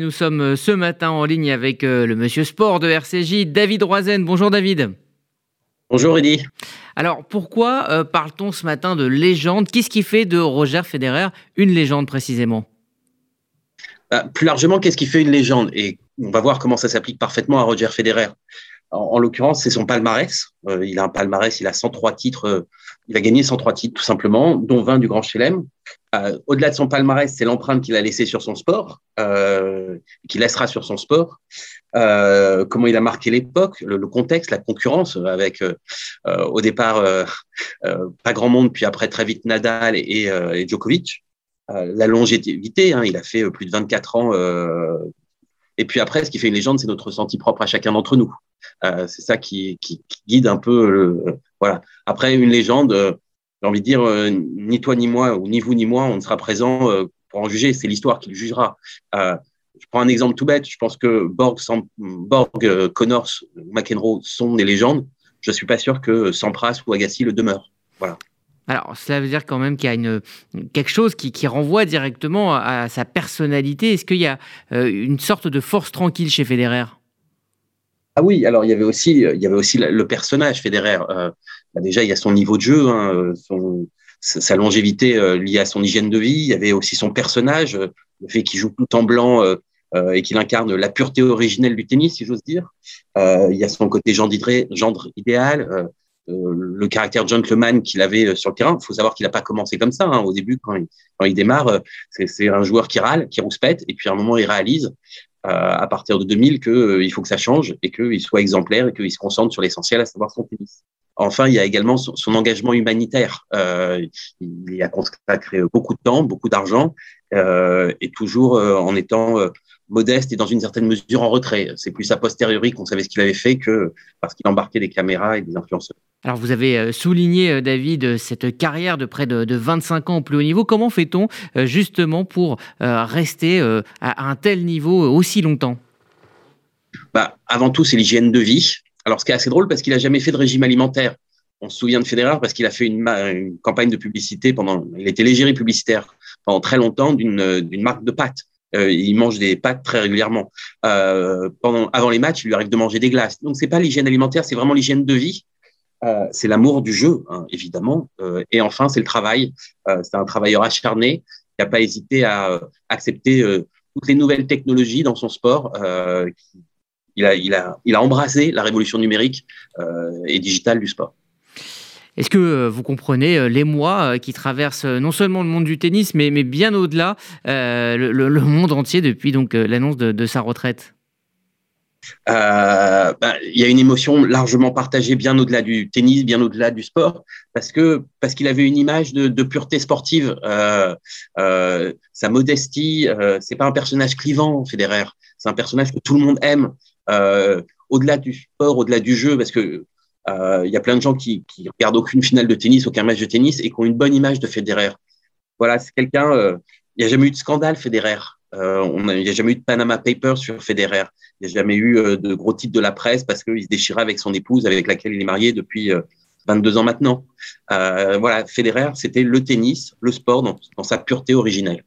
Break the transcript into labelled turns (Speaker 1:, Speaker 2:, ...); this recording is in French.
Speaker 1: Nous sommes euh, ce matin en ligne avec euh, le monsieur sport de RCJ, David Roizen. Bonjour David.
Speaker 2: Bonjour Eddy.
Speaker 1: Alors pourquoi euh, parle-t-on ce matin de légende? Qu'est-ce qui fait de Roger Federer une légende précisément?
Speaker 2: Bah, Plus largement, qu'est-ce qui fait une légende? Et on va voir comment ça s'applique parfaitement à Roger Federer. En, l'occurrence, c'est son palmarès. il a un palmarès, il a 103 titres. il a gagné 103 titres tout simplement, dont 20 du Grand Chelem. Euh, au-delà de son palmarès, c'est l'empreinte qu'il a laissée sur son sport, euh, qu'il laissera sur son sport. Euh, comment il a marqué l'époque, le, contexte, la concurrence, avec au départ pas grand monde, puis après très vite Nadal et, Djokovic. la longévité, hein, il a fait plus de 24 ans. et puis après, ce qui fait une légende, c'est notre ressenti propre à chacun d'entre nous. C'est ça qui, guide un peu. Le, voilà. Après, une légende j'ai envie de dire, euh, ni toi ni moi, ou ni vous ni moi, on ne sera présent euh, pour en juger. C'est l'histoire qui le jugera. Euh, je prends un exemple tout bête. Je pense que Borg, Borg Connors, McEnroe sont des légendes. Je ne suis pas sûr que Sampras ou Agassi le demeurent. Voilà.
Speaker 1: Alors, cela veut dire quand même qu'il y a quelque chose qui, qui renvoie directement à, sa personnalité. Est-ce qu'il y a une sorte de force tranquille chez Federer?
Speaker 2: Ah oui, alors il y avait aussi, il y avait aussi le personnage Federer. Euh, bah déjà, il y a son niveau de jeu, hein, sa longévité euh, liée à son hygiène de vie. Il y avait aussi son personnage, euh, le fait qu'il joue tout en blanc et qu'il incarne la pureté originelle du tennis, si j'ose dire. il y a son côté gendre, gendre idéal, le caractère gentleman qu'il avait sur le terrain. Il faut savoir qu'il n'a pas commencé comme ça. Hein. Au début, quand il, quand il démarre, c'est un joueur qui râle, qui rouspète, et puis à un moment, il réalise à partir de 2000 qu'il euh, faut que ça change et qu'il soit exemplaire et qu'il se concentre sur l'essentiel, à savoir son tennis. Enfin, il y a également son, engagement humanitaire. Euh, il a consacré beaucoup de temps, beaucoup d'argent, euh, et toujours euh, en étant euh, modeste et dans une certaine mesure en retrait. C'est plus a posteriori qu'on savait ce qu'il avait fait que parce qu'il embarquait des caméras et des influenceurs.
Speaker 1: Alors vous avez souligné, David, cette carrière de près de, 25 ans au plus haut niveau. Comment fait-on justement pour rester à un tel niveau aussi longtemps?
Speaker 2: Bah, Avant tout, c'est l'hygiène de vie. Alors ce qui est assez drôle parce qu'il n'a jamais fait de régime alimentaire. On se souvient de Federer parce qu'il a fait une, campagne de publicité pendant, il était légérie publicitaire pendant très longtemps d'une marque de pâtes. Euh, il mange des pâtes très régulièrement. Euh, pendant, avant les matchs, il lui arrive de manger des glaces. Donc, c'est pas l'hygiène alimentaire, c'est vraiment l'hygiène de vie. Euh, c'est l'amour du jeu, hein, évidemment. Euh, et enfin, c'est le travail. Euh, c'est un travailleur acharné qui n'a pas hésité à accepter toutes les nouvelles technologies dans son sport. il, a, il, embrasé la révolution numérique et digitale du sport.
Speaker 1: Est-ce que vous comprenez l'émoi qui traverse non seulement le monde du tennis, mais, bien au-delà, le, monde entier depuis l'annonce de, sa retraite?
Speaker 2: Bah, il y a une émotion largement partagée bien au-delà du tennis, bien au-delà du sport, parce que parce qu'il avait une image de, pureté sportive, sa modestie. c'est pas un personnage clivant, Federer. C'est un personnage que tout le monde aime. au-delà du sport, au-delà du jeu, parce que euh, il y a plein de gens qui, qui regardent aucune finale de tennis, aucun match de tennis et qui ont une bonne image de Federer. Voilà, c'est quelqu'un. Euh, il n'y a jamais eu de scandale Federer. Euh, il n'y a jamais eu de Panama Papers sur Federer. Il n'y a jamais eu de gros titres de la presse parce qu'il se déchirait avec son épouse, avec laquelle il est marié depuis 22 ans maintenant. voilà, Federer, c'était le tennis, le sport dans sa pureté originelle.